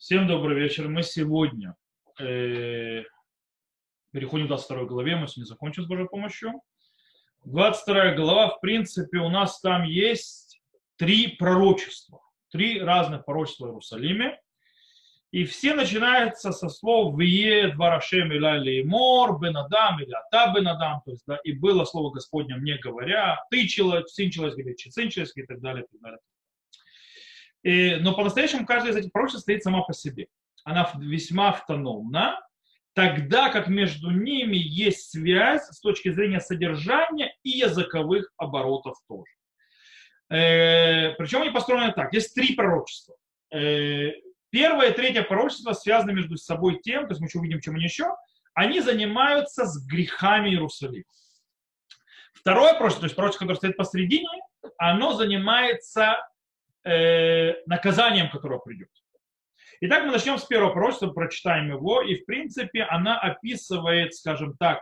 Всем добрый вечер. Мы сегодня э, переходим к 22 главе. Мы сегодня закончим с Божьей помощью. 22 глава, в принципе, у нас там есть три пророчества. Три разных пророчества в Иерусалиме. И все начинаются со слов «Вие дварашем или мор, бенадам или ата бенадам». То есть, да, и было слово Господне мне говоря, ты человек, сын человеческий, сын человеческий и так далее, и так далее. И, но по-настоящему каждая из этих пророчеств стоит сама по себе. Она весьма автономна, тогда как между ними есть связь с точки зрения содержания и языковых оборотов тоже. Э, причем они построены так. Есть три пророчества. Э, первое и третье пророчество связаны между собой тем, то есть мы еще увидим, чем они еще, они занимаются с грехами Иерусалима. Второе пророчество, то есть пророчество, которое стоит посредине, оно занимается э, наказанием, которое придет. Итак, мы начнем с первого пророчества, прочитаем его, и в принципе она описывает, скажем так,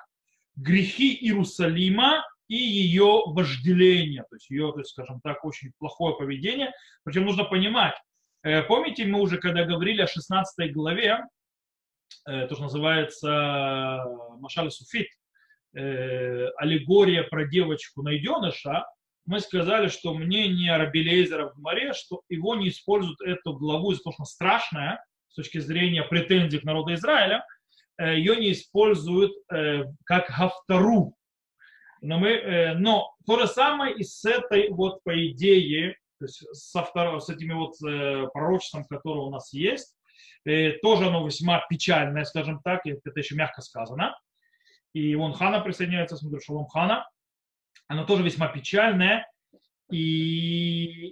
грехи Иерусалима и ее вожделение, то есть ее, то есть, скажем так, очень плохое поведение. Причем нужно понимать, э, помните, мы уже когда говорили о 16 главе, э, то, что называется Машаль Суфит, э, аллегория про девочку найденыша, мы сказали, что мнение Рабелейзера в море, что его не используют эту главу из-за того, что она страшная с точки зрения претензий к народу Израиля, э, ее не используют э, как гавтору. Но, мы, э, но то же самое и с этой вот по идее, то есть со второго, с этими вот пророчеством, которое у нас есть, тоже оно весьма печальное, скажем так, это еще мягко сказано. И вон Хана присоединяется, смотрю, Шалом Хана оно тоже весьма печальное, и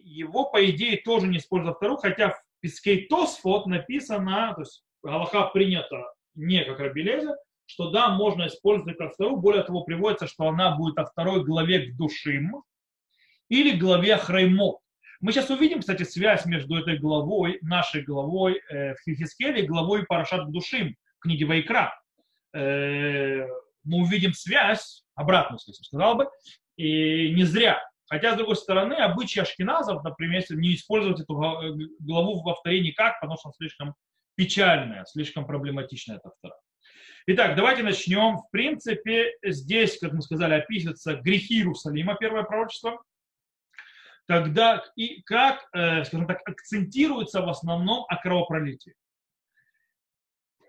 его, по идее, тоже не используют вторую, хотя в Пискей Тосфот написано, то есть Галаха принято не как Рабелезер, что да, можно использовать как вторую, более того, приводится, что она будет о второй главе к душим или главе Храймот. Мы сейчас увидим, кстати, связь между этой главой, нашей главой э, в Хихискеле и главой Парашат к душим в книге Вайкра. Э, мы увидим связь, обратную, если сказал бы, и не зря. Хотя, с другой стороны, обычаи ашкеназов, например, если не использовать эту главу во вторе никак, потому что она слишком печальная, слишком проблематичная эта втора. Итак, давайте начнем. В принципе, здесь, как мы сказали, описываются грехи Иерусалима, первое пророчество. Когда и как, э, скажем так, акцентируется в основном о кровопролитии.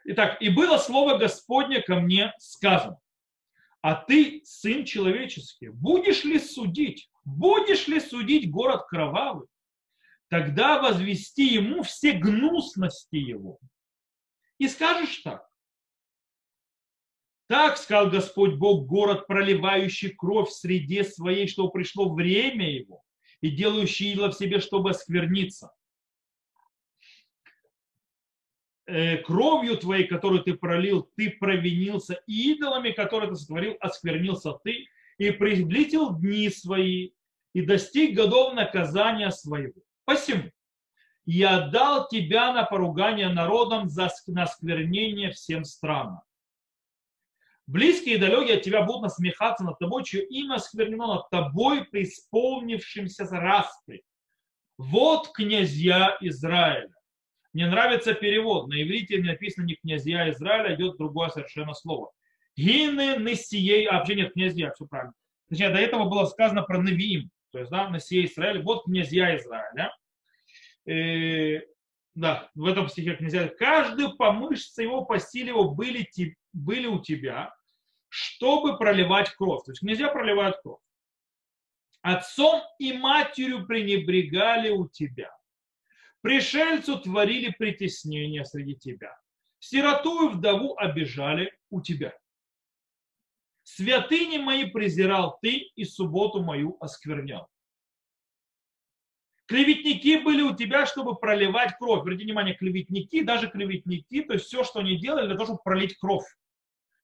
Итак, и было слово Господне ко мне сказано а ты, сын человеческий, будешь ли судить, будешь ли судить город кровавый, тогда возвести ему все гнусности его. И скажешь так. Так сказал Господь Бог, город, проливающий кровь в среде своей, что пришло время его, и делающий ило в себе, чтобы оскверниться. Э, кровью твоей, которую ты пролил, ты провинился, и идолами, которые ты сотворил, осквернился ты, и приблизил дни свои, и достиг годов наказания своего. Посему я дал тебя на поругание народам за насквернение всем странам. Близкие и далекие от тебя будут насмехаться над тобой, чье имя осквернено над тобой, преисполнившимся распри. Вот князья Израиля мне нравится перевод. На иврите написано не князья Израиля, идет другое совершенно слово. Гины Несией, а вообще нет князья, все правильно. Точнее, до этого было сказано про Навиим, то есть, да, Несией Израиля, вот князья Израиля. И, да, в этом стихе князья. Каждый по мышце его, по силе его были, были у тебя, чтобы проливать кровь. То есть князья проливают кровь. Отцом и матерью пренебрегали у тебя Пришельцу творили притеснение среди тебя. Сироту и вдову обижали у тебя. Святыни мои презирал ты, и субботу мою осквернял. Клеветники были у тебя, чтобы проливать кровь. Обратите внимание, клеветники, даже клеветники, то есть все, что они делали, для того, чтобы пролить кровь.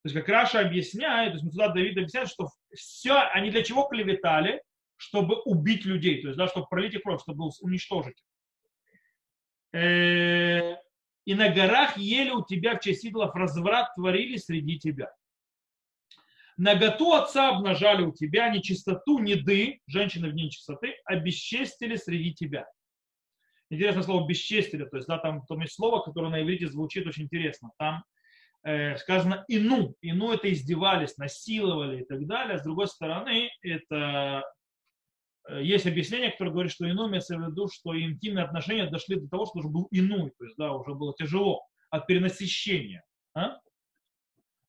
То есть, как Раша объясняет, то есть Мусулат Давид объясняет, что все, они для чего клеветали? Чтобы убить людей, то есть, да, чтобы пролить их кровь, чтобы уничтожить. Э, и на горах ели у тебя в честь идолов разврат творили среди тебя. Наготу отца обнажали у тебя, нечистоту, неды, женщины в день чистоты, обесчестили среди тебя. интересное слово бесчестили, то есть, да, там, там есть слово, которое на иврите звучит очень интересно. Там э, сказано ину. Ину это издевались, насиловали и так далее. С другой стороны, это есть объяснение, которое говорит, что ину имеется в виду, что интимные отношения дошли до того, что уже был ину, то есть, да, уже было тяжело от перенасыщения. А?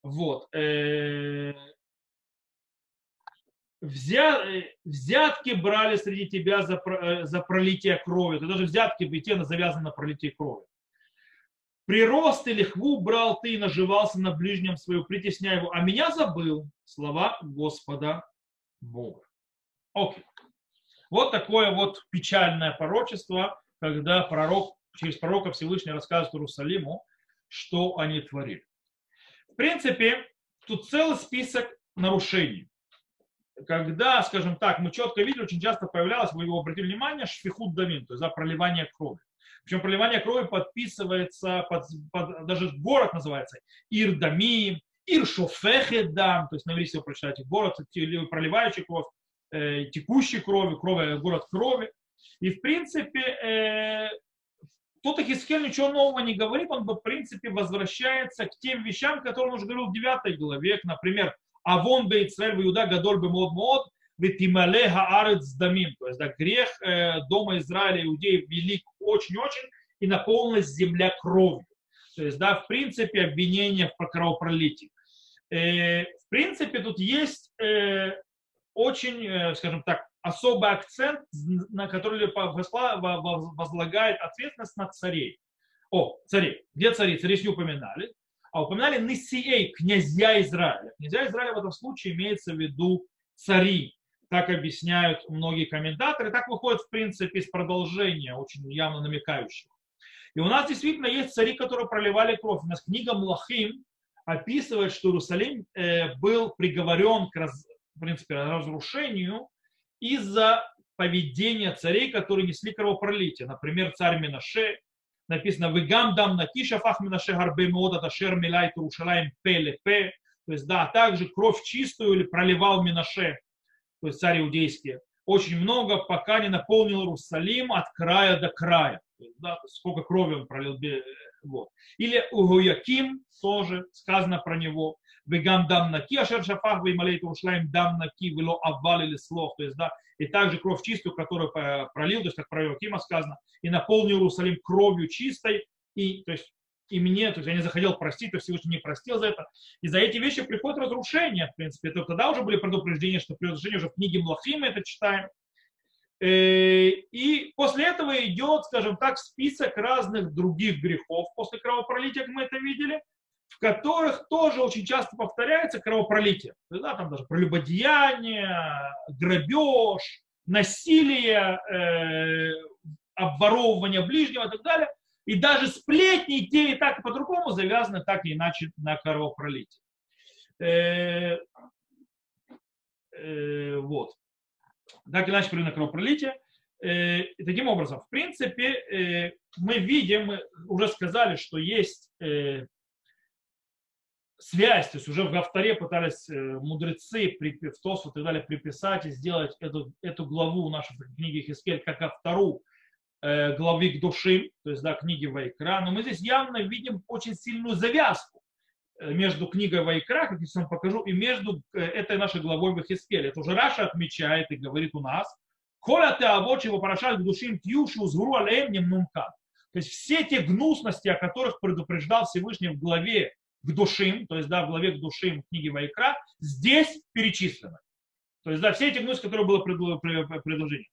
Вот. Э, э, взятки брали среди тебя за, э, за пролитие крови. Это даже взятки в Ите завязаны на пролитие крови. Прирост и лихву брал ты и наживался на ближнем свою, притесняя его. А меня забыл. Слова Господа Бога. Окей. Вот такое вот печальное порочество, когда пророк, через пророка Всевышний рассказывает Иерусалиму, что они творили. В принципе, тут целый список нарушений когда, скажем так, мы четко видели, очень часто появлялось, вы его обратили внимание, шфихут дамин, то есть да, проливание крови. Причем проливание крови подписывается, под, под, даже город называется Ирдамим, Иршофехедам, то есть на иврите вы прочитаете город, проливающий кровь, э, текущий кровью, крови, город крови. И в принципе, э, тут Хискель ничего нового не говорит, он в принципе возвращается к тем вещам, которые он уже говорил в 9 главе, например, Авон бе Ицраэль Иуда гадоль бе мод мод, ветимале хаарец дамим. То есть да, грех э, дома Израиля иудеев велик очень-очень, и наполнилась земля кровью. То есть, да, в принципе, обвинение в кровопролитии. Э, в принципе, тут есть э, очень, э, скажем так, особый акцент, на который возлагает ответственность на царей. О, царей. Где цари? Цари не упоминали а упоминали Нисией, князья Израиля. Князья Израиля в этом случае имеется в виду цари. Так объясняют многие комментаторы. Так выходит, в принципе, из продолжения, очень явно намекающего. И у нас действительно есть цари, которые проливали кровь. У нас книга Млахим описывает, что Иерусалим э, был приговорен к, раз, в принципе, разрушению из-за поведения царей, которые несли кровопролитие. Например, царь Минаше, написано «Вегам дам накиша фахминаше гарбе меода ташер милай Турушалаем пеле пе». То есть, да, также кровь чистую или проливал Минаше, то есть царь иудейский, очень много, пока не наполнил Иерусалим от края до края. То есть, да, сколько крови он пролил. Вот. Или Угуяким тоже сказано про него. Вегам дам наки, ашер шафах, веймалей Турушалаем дам наки, вело аввал или слов. То есть, да, и также кровь чистую, которую пролил, то есть как про Иоакима сказано, и наполнил Иерусалим кровью чистой, и, то есть, и мне, то есть я не захотел простить, то Всевышний не простил за это. И за эти вещи приходит разрушение, в принципе. Это тогда уже были предупреждения, что при разрушении уже в книге Млахима это читаем. Э, и после этого идет, скажем так, список разных других грехов после кровопролития, как мы это видели, в которых тоже очень часто повторяется кровопролитие. Да, там даже прелюбодеяние, грабеж, насилие, э, обворовывание ближнего и так далее. И даже сплетни, те и так, и по-другому завязаны так или иначе на кровопролитие. Э, э, вот. Так или иначе, при на кровопролитие. Э, таким образом, в принципе, э, мы видим, мы уже сказали, что есть э, связь, то есть уже в авторе пытались э, мудрецы в Тосфу и так далее приписать и сделать эту, эту главу нашей книги Хискель как автору э, главы к души, то есть да, книги Вайкра. Но мы здесь явно видим очень сильную завязку э, между книгой Вайкра, как я вам покажу, и между этой нашей главой в Хискеле. Это уже Раша отмечает и говорит у нас, Коля ты авочи его порошать к душим тьюши узгру алеем немнумка. То есть все те гнусности, о которых предупреждал Всевышний в главе к душим, то есть да, в главе к душим книги Вайкра, здесь перечислены. То есть да, все эти гнусы, которые было предложение.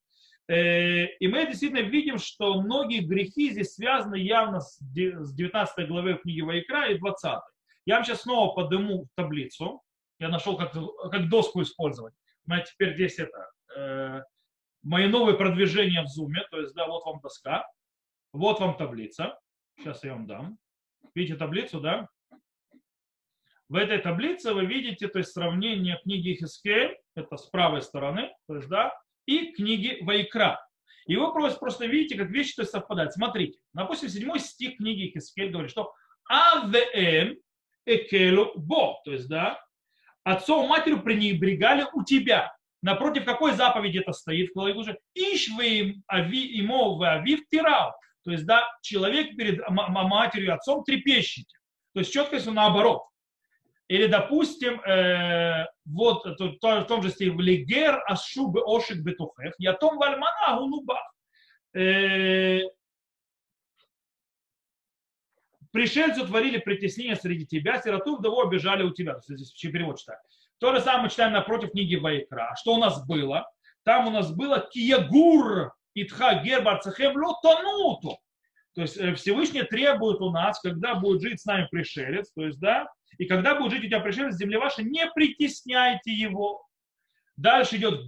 Э, и мы действительно видим, что многие грехи здесь связаны явно с 19 главой книги Вайкра и 20. Я вам сейчас снова подниму таблицу. Я нашел, как, как доску использовать. У меня теперь здесь это э, мои новые продвижения в зуме. То есть, да, вот вам доска. Вот вам таблица. Сейчас я вам дам. Видите таблицу, да? В этой таблице вы видите то есть, сравнение книги Хискель, это с правой стороны, то есть, да, и книги Вайкра. И вы просто, просто видите, как вещи то есть, совпадают. Смотрите, допустим, седьмой стих книги Хискель говорит, что АВМ Экелу Бо, то есть, да, отцом матерью пренебрегали у тебя. Напротив какой заповеди это стоит в главе Душим? Иш вы ави имо в авив тирал. То есть, да, человек перед матерью и отцом трепещите. То есть четко, если наоборот. Или, допустим, э, вот то, то, в том же стихе, «Влигер ашубы ошик бетухев, ятом вальмана гунубах». Э, Пришельцы творили притеснение среди тебя, сироту вдову обижали у тебя. Здесь перевод читаю. То же самое мы читаем напротив книги Вайкра. Что у нас было? Там у нас было киягур итха гербар цехем тонуту. То есть э, Всевышний требует у нас, когда будет жить с нами пришелец, то есть, да, и когда будет жить у тебя пришелец в земле вашей, не притесняйте его. Дальше идет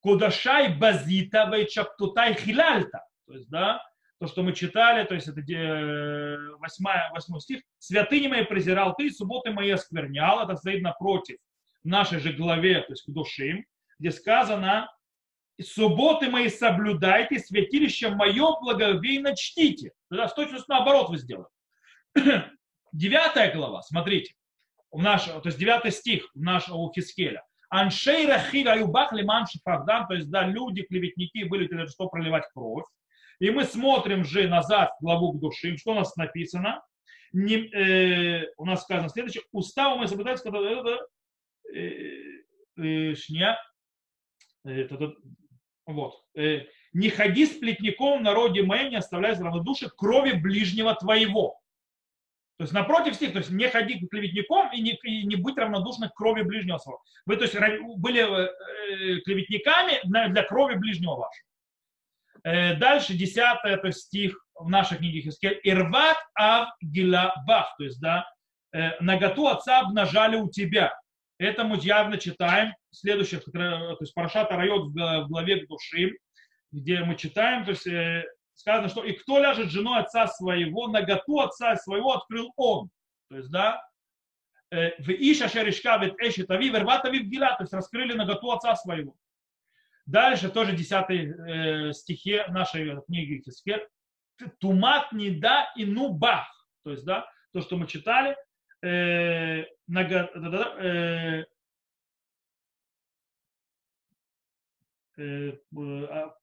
Кудашай базита вейчаптутай хилальта. То есть, да, то, что мы читали, то есть это 8, 8 стих. «Святыни мои презирал ты, субботы мои осквернял». Это стоит напротив нашей же главе, то есть к душим, где сказано «Субботы мои соблюдайте, святилище мое благовейно чтите». Тогда с точностью наоборот вы сделали. Девятая глава, смотрите, у нашего, то есть девятый стих нашего Хискеля. Аншей рахиль аюбах лиман шифагдам, то есть да, люди, клеветники были для того, чтобы проливать кровь. И мы смотрим же назад в главу к душим, что у нас написано. Не, э, у нас сказано следующее. Уставом мы соблюдать, когда э, э, шня, э, вот, э, не ходи с плетником в народе моем, не оставляй равнодушие крови ближнего твоего. То есть напротив стих, то есть не ходи клеветником и не, и не быть равнодушным к крови ближнего своего. Вы то есть были э, клеветниками для крови ближнего вашего. Э, дальше, десятый это стих в нашей книге Хискель. Ирват ав гилабах, то есть, да, э, наготу отца обнажали у тебя. Это мы явно читаем следующих, то есть Парашата Райот в главе к души, где мы читаем, то есть э, сказано, что и кто ляжет женой отца своего, наготу отца своего открыл он. То есть, да, в Иша Шеришка вет Эшит Ави, Верват Ави Гила, то есть раскрыли наготу отца своего. Дальше тоже 10 э, стихе нашей книги Хискер. Тумат не да и ну бах. То есть, да, то, что мы читали. Э, да, э,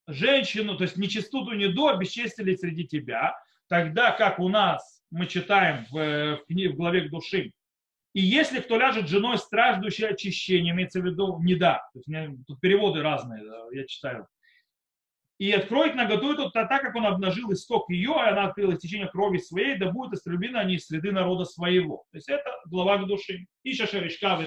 женщину, то есть нечистоту не до, бесчестили среди тебя, тогда как у нас мы читаем в, в, в главе к души, и если кто ляжет женой, страждущей очищения, имеется в виду не да, то есть, тут переводы разные, я читаю И откроет наготу эту, так как он обнажил исток ее, и она открыла истечение крови своей, да будет истреблена они из среды народа своего. То есть это глава к душе. Иша шеришка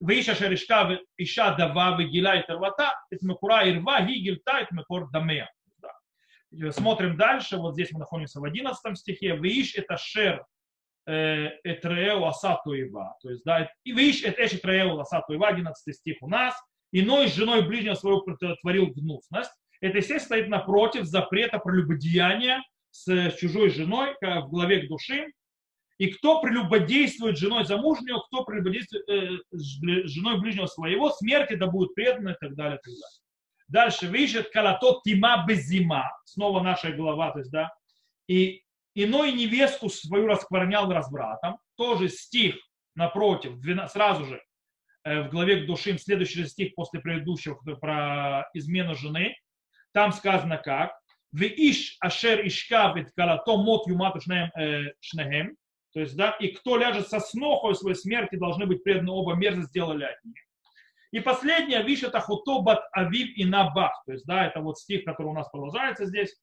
ואיש אשר ישכב אישה דבה וגילה את ערוותה, את מקורה ערווה, היא גילתה את מקור דמיה. Смотрим дальше, вот здесь мы находимся в 11 стихе. Виш это шер Этреу Асатуева. То есть, да, и виш это Эш Этреу Асатуева, 11 стих у нас. Иной с женой ближнего своего творил гнусность. Это, естественно, стоит напротив запрета прелюбодеяния с чужой женой в главе к души. И кто прелюбодействует женой замужнего, кто прелюбодействует э, с женой ближнего своего, смерти да будет преданы и так далее. И так далее. Дальше, видишь, калато тима безима, снова наша глава, то есть, да, и иной невестку свою раскворнял развратом. Тоже стих напротив, сразу же в главе к душим, следующий стих после предыдущего про измену жены. Там сказано как. В иш ашер ишкавит калато мот юмату э, шнехем. То есть, да, и кто ляжет со снохой своей смерти, должны быть преданы оба мерзо сделали от них. И последнее, виш это хутобат авив и набах. То есть, да, это вот стих, который у нас продолжается здесь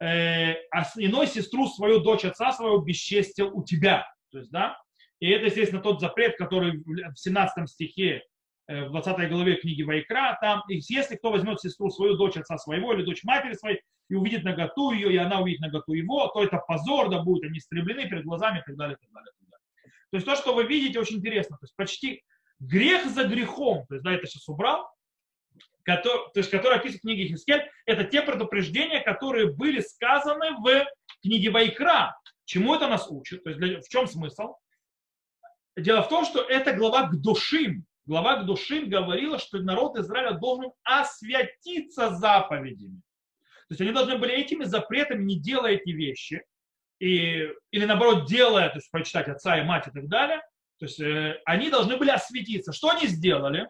э, а иной сестру свою, дочь отца своего бесчестил у тебя. То есть, да, и это, естественно, тот запрет, который в 17 стихе, э, в 20 главе книги Вайкра, там, если кто возьмет сестру свою, дочь отца своего или дочь матери своей, и увидит наготу ее, и она увидит наготу его, то это позор, да будут они истреблены перед глазами и так далее, и так далее, и так далее. То есть то, что вы видите, очень интересно. То есть почти грех за грехом, то есть, да, это сейчас убрал, который, то есть, который описывает в книге Хискель, это те предупреждения, которые были сказаны в книге Вайкра. Чему это нас учит? То есть для, в чем смысл? Дело в том, что это глава к душим. Глава к душим говорила, что народ Израиля должен освятиться заповедями. То есть они должны были этими запретами, не делая эти вещи, и, или наоборот делая, то есть прочитать отца и мать и так далее, то есть э, они должны были осветиться. Что они сделали?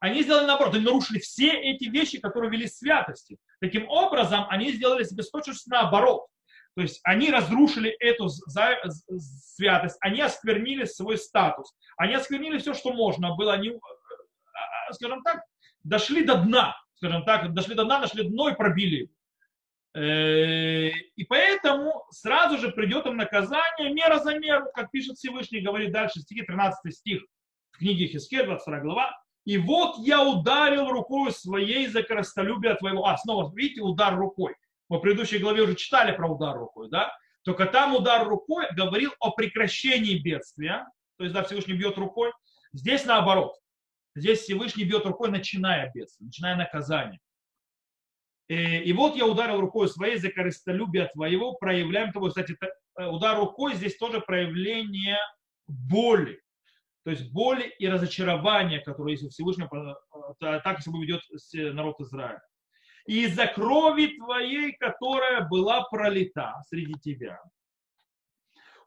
Они сделали наоборот, они нарушили все эти вещи, которые вели святости. Таким образом, они сделали себе точность наоборот. То есть они разрушили эту святость, они осквернили свой статус, они осквернили все, что можно было, они, э, скажем так, дошли до дна, скажем так, дошли до дна, нашли дно и пробили. Э, и поэтому сразу же придет им наказание, мера за меру, как пишет Всевышний, говорит дальше, стихи 13 стих в книге Хискель, 22 глава. И вот я ударил рукой своей за коростолюбие твоего. А, снова, видите, удар рукой. Мы в предыдущей главе уже читали про удар рукой, да? Только там удар рукой говорил о прекращении бедствия. То есть, да, Всевышний бьет рукой. Здесь наоборот. Здесь Всевышний бьет рукой, начиная бедствие, начиная наказание. И, э, и вот я ударил рукой своей за корыстолюбие твоего, проявляем того. Кстати, э, удар рукой здесь тоже проявление боли. То есть боли и разочарования, которые есть у Всевышнего, э, так если ведет народ Израиля. И из-за крови твоей, которая была пролита среди тебя,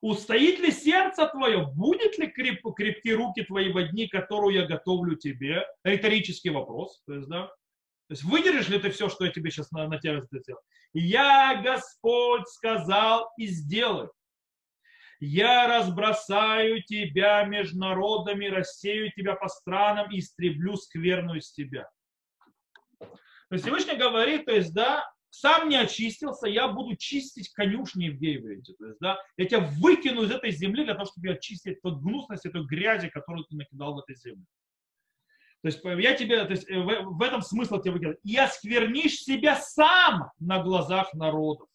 Устоит ли сердце твое? Будет ли креп, крепки руки твои во дни, которую я готовлю тебе? Риторический вопрос. То есть, да? То есть выдержишь ли ты все, что я тебе сейчас на, на тебя сделал? Я, Господь, сказал и сделай. Я разбросаю тебя между народами, рассею тебя по странам и истреблю скверную из тебя. То есть Всевышний говорит, то есть, да, сам не очистился, я буду чистить конюшни в Гейвейте. То есть, да, я тебя выкину из этой земли для того, чтобы очистить эту гнусность, эту грязи, которую ты накидал в этой земле. То есть я тебе, то есть э, в, в этом смысл тебе выкидываю. И осквернишь себя сам на глазах народов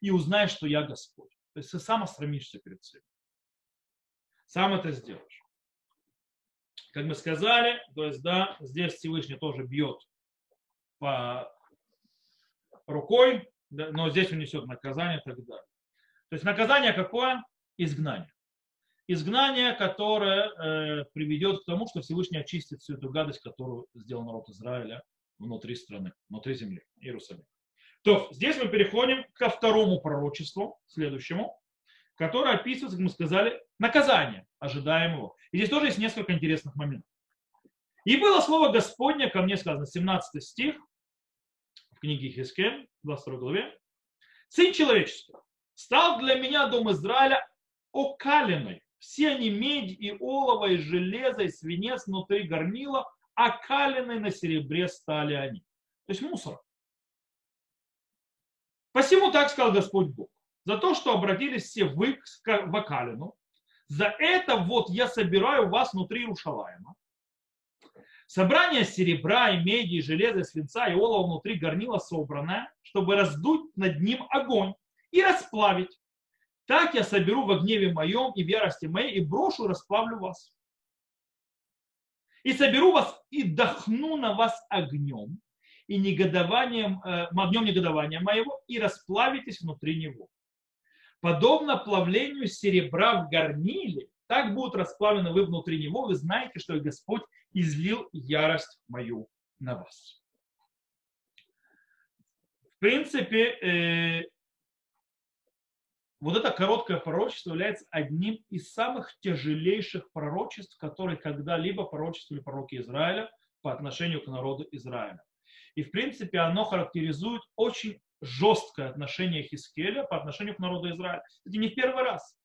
и узнаешь, что я Господь. То есть ты сам остромишься перед всем. Сам это сделаешь. Как мы сказали, то есть, да, здесь Всевышний тоже бьет рукой, но здесь он несет наказание и так далее. То есть наказание какое? Изгнание. Изгнание, которое э, приведет к тому, что Всевышний очистит всю эту гадость, которую сделал народ Израиля внутри страны, внутри земли, Иерусалима. То здесь мы переходим ко второму пророчеству, следующему, которое описывается, как мы сказали, наказание ожидаемого. И здесь тоже есть несколько интересных моментов. И было слово Господне, ко мне сказано, 17 стих, в книге Хискем, 22 главе, «Сын человеческий, стал для меня дом Израиля окаленной. Все они медь и олово, и железо, и свинец внутри горнила, окаленной на серебре стали они». То есть мусор. Посему так сказал Господь Бог. За то, что обратились все вы в окалину, за это вот я собираю вас внутри Рушалаема, Собрание серебра и меди, и железа, и свинца и олова внутри горнила собранное, чтобы раздуть над ним огонь и расплавить. Так я соберу в гневе моем и в ярости моей и брошу расплавлю вас. И соберу вас и дохну на вас огнем и негодованием, э, огнем негодования моего и расплавитесь внутри него. Подобно плавлению серебра в горниле, так будут расплавлены вы внутри него, вы знаете, что Господь излил ярость мою на вас. В принципе, э, вот это короткое пророчество является одним из самых тяжелейших пророчеств, которые когда-либо пророчествовали пророки Израиля по отношению к народу Израиля. И, в принципе, оно характеризует очень жесткое отношение Хискеля по отношению к народу Израиля. Это не в первый раз.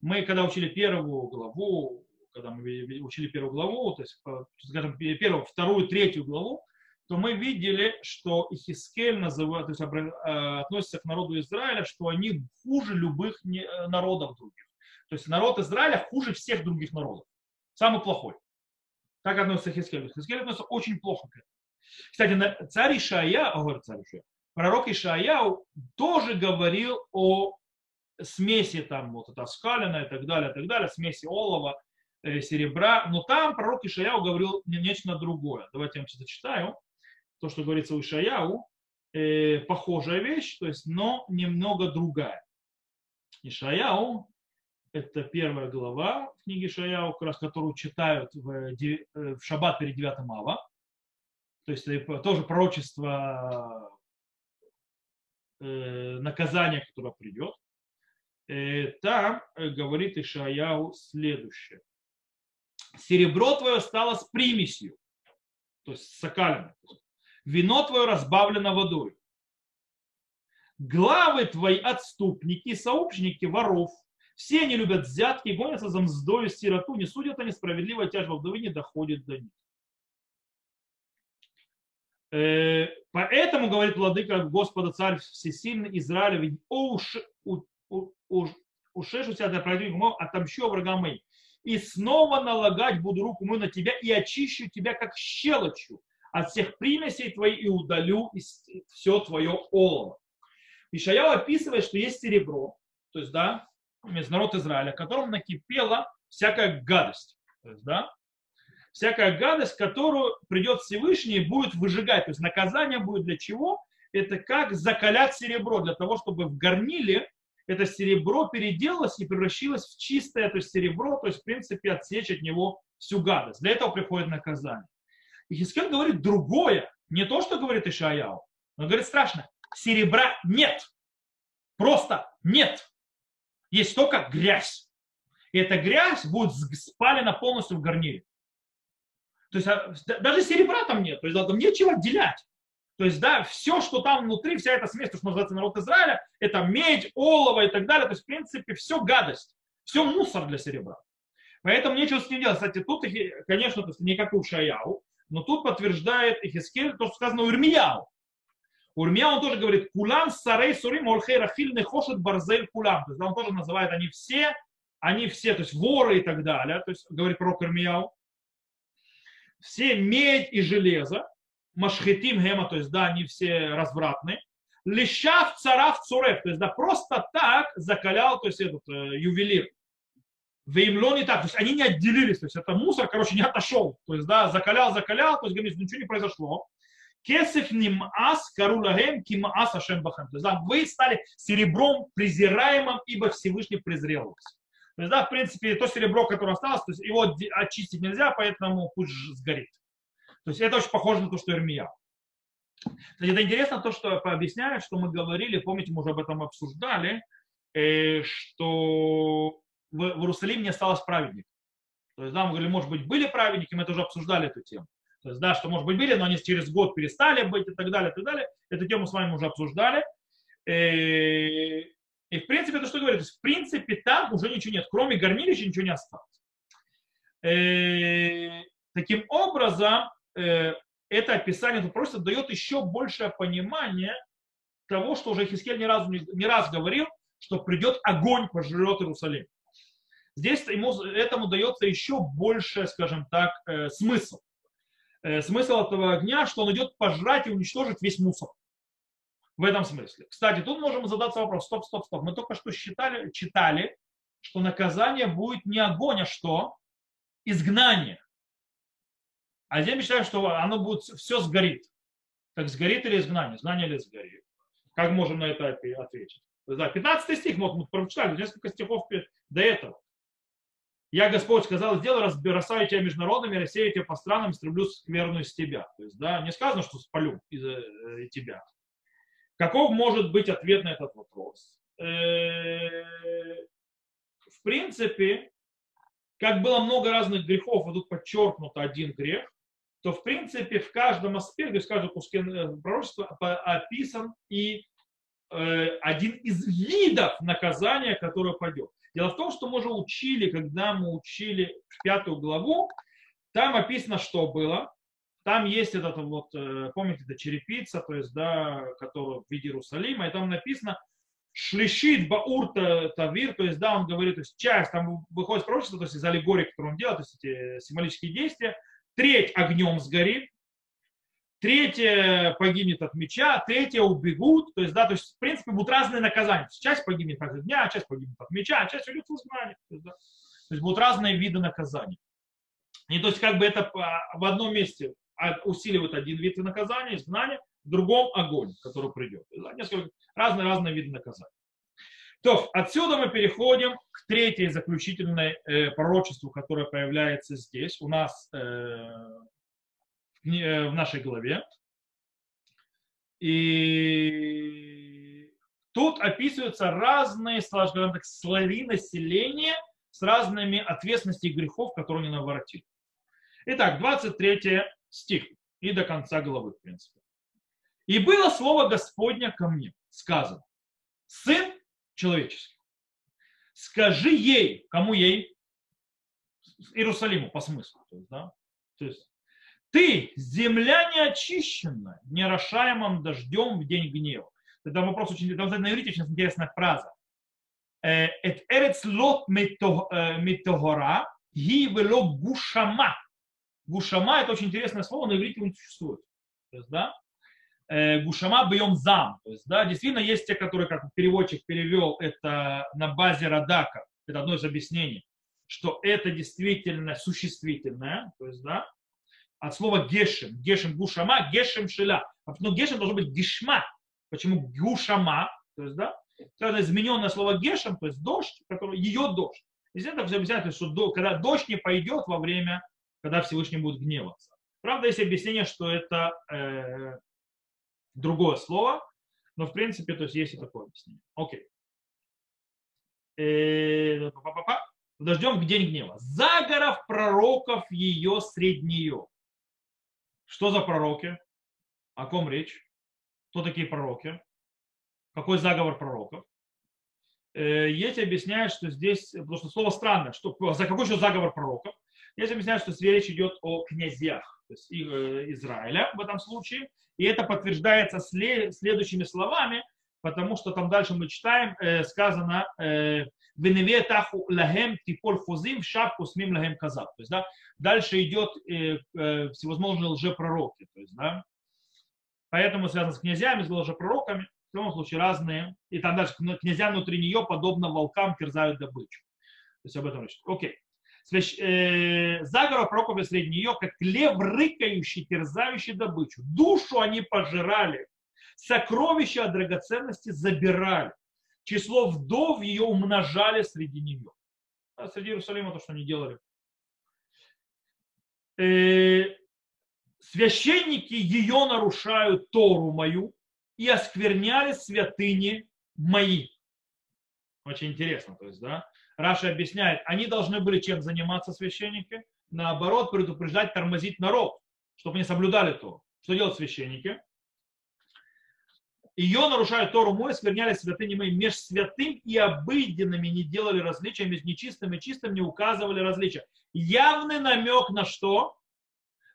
Мы, когда учили первую главу когда мы учили первую главу, то есть, скажем, первую, вторую, третью главу, то мы видели, что Ихискель называет, то есть, э, относится к народу Израиля, что они хуже любых э, народов других. То есть народ Израиля хуже всех других народов. Самый плохой. Так относится Хискель. Хискель относится очень плохо к этому. Кстати, царь Ишая, говорит царь Ишая, пророк Ишаяу тоже говорил о смеси там вот это скалина и так далее, и так далее, смеси олова Э, серебра, но там пророк Ишаяу говорил нечто другое. Давайте я вам сейчас зачитаю. То, что говорится у Ишаяу, э, похожая вещь, то есть, но немного другая. Ишаяу, это первая глава книги Ишаяу, как раз, которую читают в, э, в шаббат перед 9 ава. То есть тоже пророчество э, наказания, которое придет. Э, там говорит Ишаяу следующее серебро твое стало с примесью. то есть сокалено. Вино твое разбавлено водой. Главы твои отступники, сообщники воров, все они любят взятки, гонятся за мздою сироту, не судят они справедливо, тяжба вдовы не доходит до них. Э, поэтому, говорит владыка Господа Царь Всесильный Израилев, ушешу себя для противника, отомщу врагам моим. И снова налагать буду руку мою на тебя и очищу тебя, как щелочью от всех примесей твоих и удалю все твое олово. Ишаял описывает, что есть серебро, то есть, да, народ Израиля, которым накипела всякая гадость. То есть, да, всякая гадость, которую придет Всевышний и будет выжигать. То есть наказание будет для чего? Это как закалять серебро, для того, чтобы в горниле это серебро переделалось и превратилось в чистое то есть серебро, то есть в принципе отсечь от него всю гадость. Для этого приходит наказание. И Хискель говорит другое, не то, что говорит Ишаяу, но говорит страшно, серебра нет, просто нет есть только грязь. И эта грязь будет спалена полностью в гарнире. То есть а, даже серебра там нет, то есть там нечего отделять. То есть, да, все, что там внутри, вся эта смесь, то, что называется народ Израиля, это медь, олово и так далее. То есть, в принципе, все гадость, все мусор для серебра. Поэтому нечего с ним делать. Кстати, тут, конечно, то есть, не как у Шаяу, но тут подтверждает Ихискель то, что сказано у Ирмияу. Урмия он тоже говорит, кулам сарей сурим ольхей рахиль не хошет барзель кулам. То есть он тоже называет, они все, они все, то есть воры и так далее. То есть говорит про Ирмияу. Все медь и железо, машхетим гема, то есть да, они все развратные. Лещав царав цурев, то есть да, просто так закалял, то есть этот э, ювелир. Веймло не так, то есть они не отделились, то есть это мусор, короче, не отошел. То есть да, закалял, закалял, то есть говорит, ничего не произошло. Кесев нимас карулагем кимаас ашем бахем. То есть, да, вы стали серебром презираемым, ибо Всевышний презрел вас. То есть, да, в принципе, то серебро, которое осталось, то есть его очистить нельзя, поэтому пусть сгорит. То есть это очень похоже на то, что Ирмия. Кстати, это интересно то, что объясняют, что мы говорили, помните, мы уже об этом обсуждали, э, что в, Иерусалиме не осталось праведников. То есть, да, мы говорили, может быть, были праведники, мы тоже обсуждали эту тему. То есть, да, что, может быть, были, но они через год перестали быть и так далее, и так далее. Эту тему с вами уже обсуждали. Э, и, в принципе, это что говорит? В принципе, там уже ничего нет. Кроме горнилища ничего не осталось. Э, таким образом, это описание просто дает еще большее понимание того, что уже Хискель не раз, не раз говорил, что придет огонь, пожрет Иерусалим. Здесь ему, этому дается еще больше, скажем так, смысл. Э, смысл этого огня, что он идет пожрать и уничтожить весь мусор. В этом смысле. Кстати, тут можем задаться вопрос, стоп, стоп, стоп. Мы только что считали, читали, что наказание будет не огонь, а что? Изгнание. А мы считаем, что оно будет, все сгорит. Так сгорит или изгнание? Изгнание или сгорит? Как можем на это ответить? Да, 15 стих, вот мы прочитали, несколько стихов до этого. Я, Господь, сказал, сделай, разбросаю тебя между народами, рассею тебя по странам, истреблю скверную из тебя. То есть, да, не сказано, что спалю из э, тебя. Каков может быть ответ на этот вопрос? Э, в принципе, как было много разных грехов, и тут подчеркнуто один грех, то в принципе в каждом аспекте, в каждом куске э, пророчества описан и один из видов наказания, которое пойдет. Дело в том, что мы уже учили, когда мы учили пятую главу, там описано, что было. Там есть этот вот, э, помните, это черепица, то есть, да, которая в виде Иерусалима, и там написано шлищит баур тавир, то есть, да, он говорит, то есть, часть, там выходит пророчество, то есть, из аллегории, которую он делает, то есть, эти символические действия, треть огнем сгорит, третье погибнет от меча, третье убегут, то есть, да, то есть, в принципе, будут разные наказания. Часть погибнет от дня, часть погибнет от меча, а часть уйдет в изгнание. То есть, да, то есть будут разные виды наказаний. И то есть, как бы это в одном месте усиливает один вид наказания, изгнание, в другом огонь, который придет. Несколько разные-разные виды наказания. То, отсюда мы переходим к третьей заключительной э, пророчеству, которое появляется здесь. У нас э, Э, в нашей главе. И тут описываются разные, скажем так, слои населения с разными ответственностями грехов, которые они наворотили. Итак, 23 стих. и до конца главы, в принципе. И было слово Господня ко мне, сказано, сын человеческий, скажи ей, кому ей? Иерусалиму, по смыслу. То есть, да? то есть ты, земля неочищенная, нерошаемым дождем в день гнева. Это вопрос очень, там, на иврите очень интересная фраза. Et эрец лот метогора, ги гушама. Гушама это очень интересное слово, на иврите не существует. То есть, да, Гушама бьем зам. То есть, да, действительно есть те, которые, как переводчик перевел это на базе Радака, это одно из объяснений, что это действительно существительное, то есть, да, от слова гешем, гешем гушама, гешем шиля. Но гешем должно быть гишма. Почему гушама? То есть, да, это измененное слово гешем, то есть дождь, который, ее дождь. Здесь это все объясняет, что до, когда дождь не пойдет во время, когда Всевышний будет гневаться. Правда, есть объяснение, что это э, другое слово, но в принципе, то есть есть и такое объяснение. Окей. Э, Дождем в день гнева. Загоров пророков ее средь нее. Что за пророки? О ком речь? Кто такие пророки? Какой заговор пророков? Э, есть объясняют, что здесь, потому что слово странное, что, за какой еще заговор пророков? Есть объясняют, что речь идет о князьях, то есть э, Израиля в этом случае. И это подтверждается следующими словами, потому что там дальше мы читаем, э, сказано, Веневе таху лагем типоль хузим шапку смим лагем казав. То есть, да, дальше идет э, э, всевозможные лжепророки. То есть, да, поэтому связано с князьями, с лжепророками, в любом случае разные. И там дальше князья внутри нее, подобно волкам, терзают добычу. То есть об этом речь. Окей. Свящ... Э, заговор пророков среди нее, как лев рыкающий, терзающий добычу. Душу они пожирали, сокровища от драгоценности забирали число вдов ее умножали среди нее. А среди Иерусалима то, что они делали. Э, священники ее нарушают Тору мою и оскверняли святыни мои. Очень интересно, то есть, да. Раша объясняет, они должны были чем заниматься священники? Наоборот, предупреждать, тормозить народ, чтобы они соблюдали то. Что делают священники? Ее нарушают Тору мой, скверняли святыни мои, меж святым и обыденными не делали различия, между нечистым и чистым не указывали различия. Явный намек на что?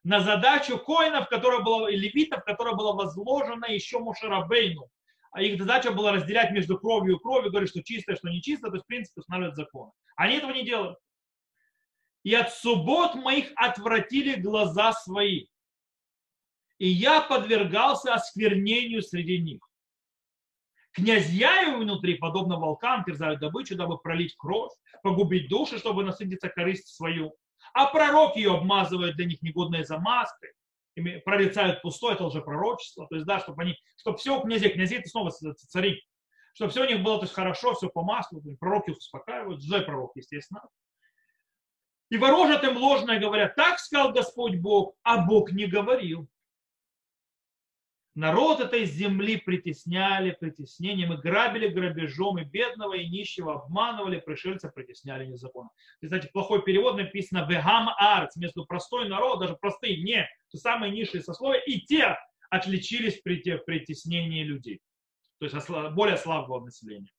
На задачу коинов, которая была, и левитов, которая была возложена еще Мушарабейну. А их задача была разделять между кровью и кровью, говорить, что чистое, что нечистое, то есть, в принципе, устанавливать закон. Они этого не делали. И от суббот моих отвратили глаза свои. И я подвергался осквернению среди них. Князья его внутри, подобно волкам, терзают добычу, дабы пролить кровь, погубить души, чтобы насытиться корысть свою. А пророк ее обмазывает для них негодной замазкой, прорицают пустое, это уже пророчество. То есть, да, чтобы они, чтобы все у князей, князей это снова цари, чтобы все у них было то есть, хорошо, все по маслу, пророки успокаивают, же пророк, естественно. И ворожат им ложное, говорят, так сказал Господь Бог, а Бог не говорил. Народ этой земли притесняли притеснением и грабили грабежом, и бедного, и нищего обманывали, пришельца притесняли незаконно. Кстати, плохой перевод написано «вегам арц», между простой народ, даже простые, не, то самые низшие сословия, и те отличились при притеснении людей. То есть более слабого населения.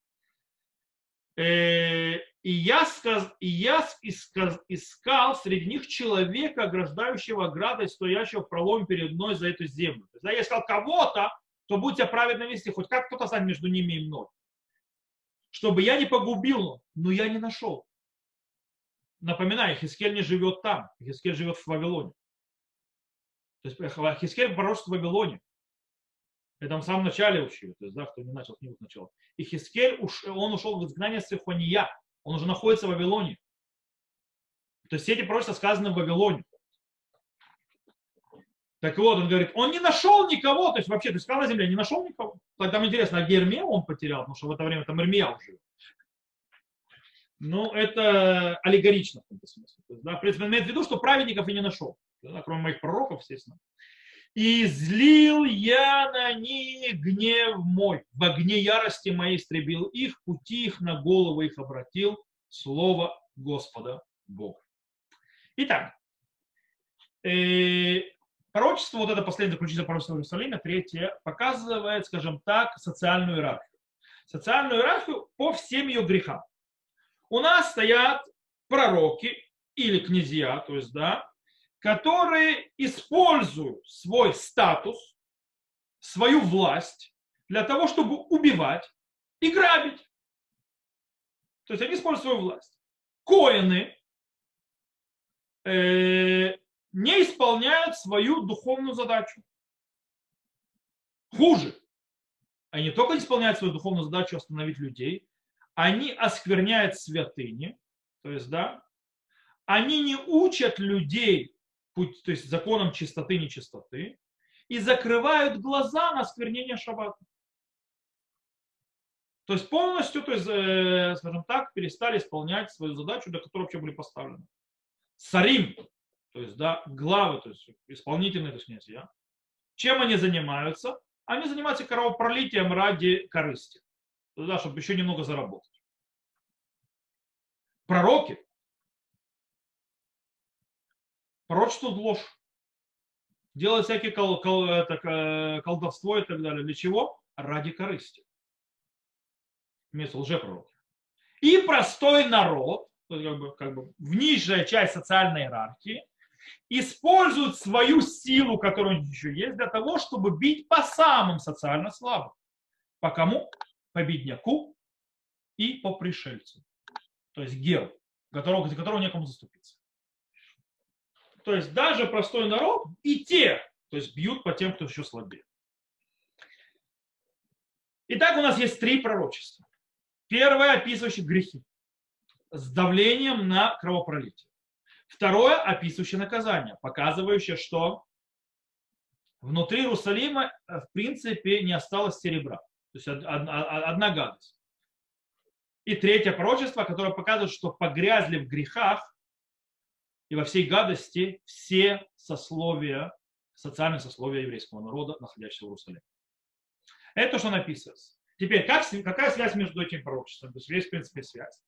И я, сказ, и я исказ, искал среди них человека, ограждающего оградой, стоящего в проломе перед мной за эту землю. То есть, я искал кого-то, кто будет себя праведно вести, хоть как кто-то станет между ними и мной. Чтобы я не погубил, но я не нашел. Напоминаю, Хискель не живет там, Хискель живет в Вавилоне. То есть Хискель пророчество в Вавилоне. Это в самом начале учили, то есть, да, кто не начал книгу сначала. И Хискель, он ушел в изгнание Сифония, он уже находится в Вавилоне. То есть эти пророчества сказаны в Вавилоне. Так вот, он говорит, он не нашел никого, то есть вообще, то есть сказал на земле, не нашел никого. Там интересно, а где он потерял, потому что в это время там Ирмия уже. Ну, это аллегорично в каком-то смысле. Да, в принципе, имеет в виду, что праведников и не нашел, да, кроме моих пророков, естественно. И злил я на них гнев мой, в огне ярости моей истребил их, пути их на голову их обратил, слово Господа Бога. Итак, э, Пророчество, вот это последнее заключительное пророчество в Иерусалиме, третье, показывает, скажем так, социальную иерархию. Социальную иерархию по всем ее грехам. У нас стоят пророки или князья, то есть, да, которые используют свой статус, свою власть для того, чтобы убивать и грабить. То есть они используют свою власть. Коины э, не исполняют свою духовную задачу. Хуже. Они не только исполняют свою духовную задачу остановить людей, они оскверняют святыни, то есть, да, они не учат людей путь, то есть законам чистоты, нечистоты, и закрывают глаза на осквернение шаббата. То есть полностью, то есть, э, скажем так, перестали исполнять свою задачу, для которой вообще были поставлены. Сарим, то есть, да, главы, то есть исполнительные, то есть князья. Чем они занимаются? Они занимаются кровопролитием ради корысти, да, чтобы еще немного заработать. Пророки пророчествуют ложь, делают всякие кол, кол, это, колдовство и так далее. Для чего? Ради корысти. Вместо лжепророки. И простой народ, как бы, как бы в нижняя часть социальной иерархии, используют свою силу, которая у них еще есть, для того, чтобы бить по самым социально слабым. По кому? По бедняку и по пришельцу. То есть геру, которого, за которого некому заступиться. То есть даже простой народ и те, то есть бьют по тем, кто еще слабее. Итак, у нас есть три пророчества. Первое, описывающее грехи с давлением на кровопролитие. Второе, описывающее наказание, показывающее, что внутри Иерусалима э, в принципе не осталось серебра. То есть одна гадость. И третье пророчество, которое показывает, что погрязли в грехах и во всей гадости все сословия, социальные сословия еврейского народа, находящегося в Иерусалиме. Это то, что написывается. Теперь, как, какая связь между этим пророчеством? То есть есть, в принципе, связь.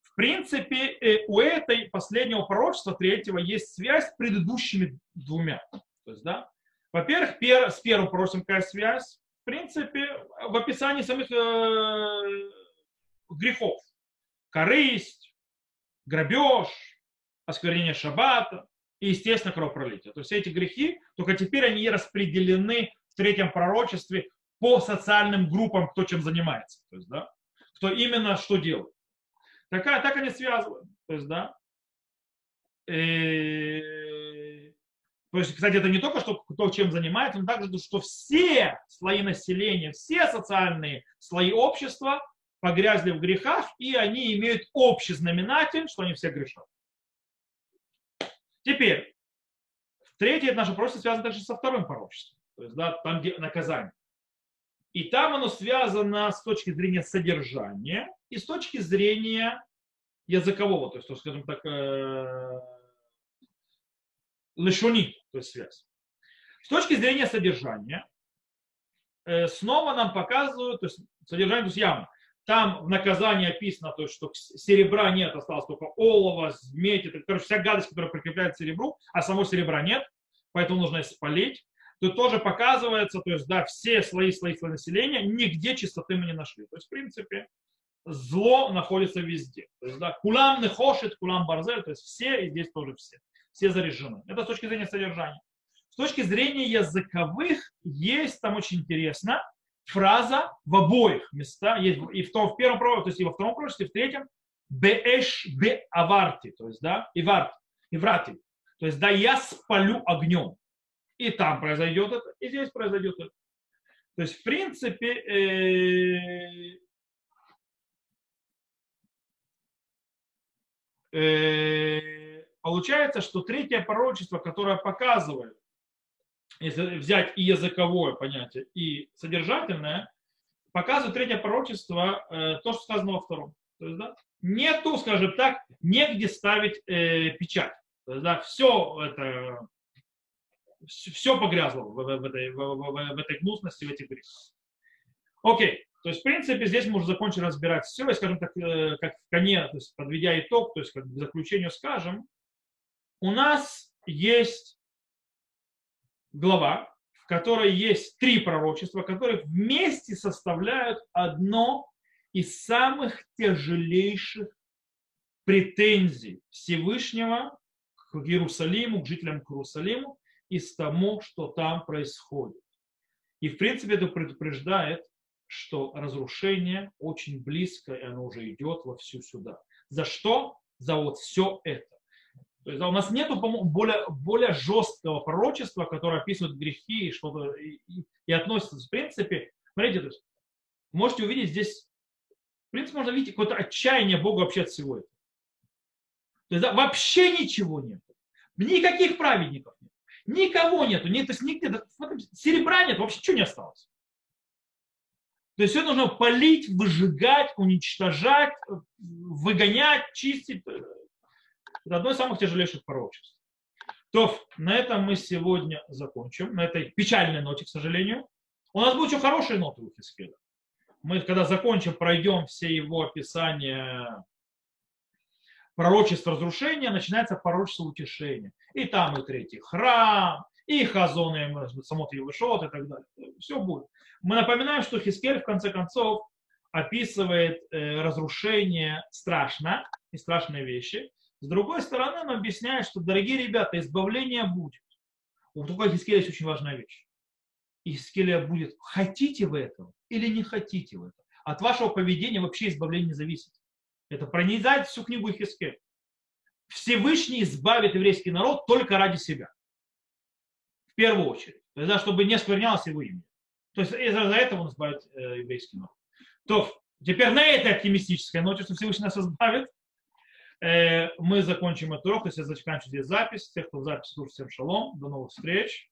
В принципе, э, у этой последнего пророчества, третьего, есть связь с предыдущими двумя. То есть, да, во-первых, пер, с первым пророчеством какая связь? В принципе, в описании самих э, грехов. Корысть, грабеж, осквернение шаббата и, естественно, кровопролитие. То есть эти грехи, только теперь они распределены в третьем пророчестве по социальным группам, кто чем занимается. То есть, да, кто именно что делает. Такая, так они связывают. То есть, да. И, э, то есть, кстати, это не только, что кто чем занимается, но также, что все слои населения, все социальные слои общества погрязли в грехах, и они имеют общий знаменатель, что они все грешат. Теперь, третье наше пророчество связано также со вторым пророчеством. То есть, да, там, где наказание. И там оно связано с точки зрения содержания и с точки зрения языкового, то есть, скажем так, э, лешуни, то есть связь. С точки зрения содержания, э, снова нам показывают, то есть содержание, то есть явно, там в наказании описано, то, что серебра нет, осталось только олово, медь, это, короче, вся гадость, которая прикрепляет к серебру, а самого серебра нет, поэтому нужно спалить. Тут тоже показывается, то есть, да, все слои, слои, слои населения, нигде чистоты мы не нашли. То есть, в принципе, зло находится везде. То есть, да, кулам нехошит, кулам барзель, то есть все, и здесь тоже все. Все заряжены. Это с точки зрения содержания. С точки зрения языковых есть там очень интересно, фраза в обоих местах, есть и в, том, в первом пророчестве, то есть и во втором пророчестве, и в третьем, беэш бе аварти, то есть, да, и варт, и врати, то есть, да, я спалю огнем. И там произойдет это, и здесь произойдет это. То есть, в принципе, э, э, получается, что третье пророчество, которое показывает, если взять и языковое понятие, и содержательное, показывает третье пророчество э, то, что сказано во втором. То есть, да, нету, скажем так, негде ставить э, печать. То есть, да, все это все погрязло в, в, в, этой, в, в, в этой гнусности, в этих грехах. Окей, то есть, в принципе, здесь мы уже закончили разбирать все, и, скажем так, э, как в коне, то есть, подведя итог, то есть, как к заключению скажем, у нас есть глава, в которой есть три пророчества, которые вместе составляют одно из самых тяжелейших претензий Всевышнего к Иерусалиму, к жителям Иерусалиму, из тому, что там происходит. И в принципе это предупреждает, что разрушение очень близко, и оно уже идет во всю сюда. За что? За вот все это. То есть, у нас нет более, более жесткого пророчества, которое описывает грехи и что-то и, и, относится. В принципе, смотрите, то есть, можете увидеть здесь, в принципе, можно видеть какое-то отчаяние Бога вообще от всего этого. То есть, да, вообще ничего нет. Никаких праведников нет. Никого нету. Нет, то есть, нигде, серебра нет, вообще ничего не осталось. То есть все нужно полить, выжигать, уничтожать, выгонять, чистить. Это одно из самых тяжелейших пророчеств. То на этом мы сегодня закончим, на этой печальной ноте, к сожалению. У нас будет еще хорошие ноты у Хискеля. Мы, когда закончим, пройдем все его описания пророчества разрушения, начинается пророчество утешения. И там и третий храм, и Хазон, и Самот Евышот, и так далее. Все будет. Мы напоминаем, что Хискель, в конце концов, описывает э, разрушение страшно и страшные вещи. С другой стороны, он объясняет, что, дорогие ребята, избавление будет. У такой Хискеля есть очень важная вещь. Хискеля будет, хотите вы этого или не хотите вы этого. От вашего поведения вообще избавление не зависит. Это пронизает всю книгу Хискеля. Всевышний избавит еврейский народ только ради себя. В первую очередь. То есть, да, чтобы не сквернялось его имя. То есть из-за этого он избавит э, еврейский народ. То теперь на этой оптимистической ноте, что Всевышний нас избавит, мы закончим этот урок, я заканчиваю здесь запись. Тех, кто в записи, слушайте, всем шалом. До новых встреч.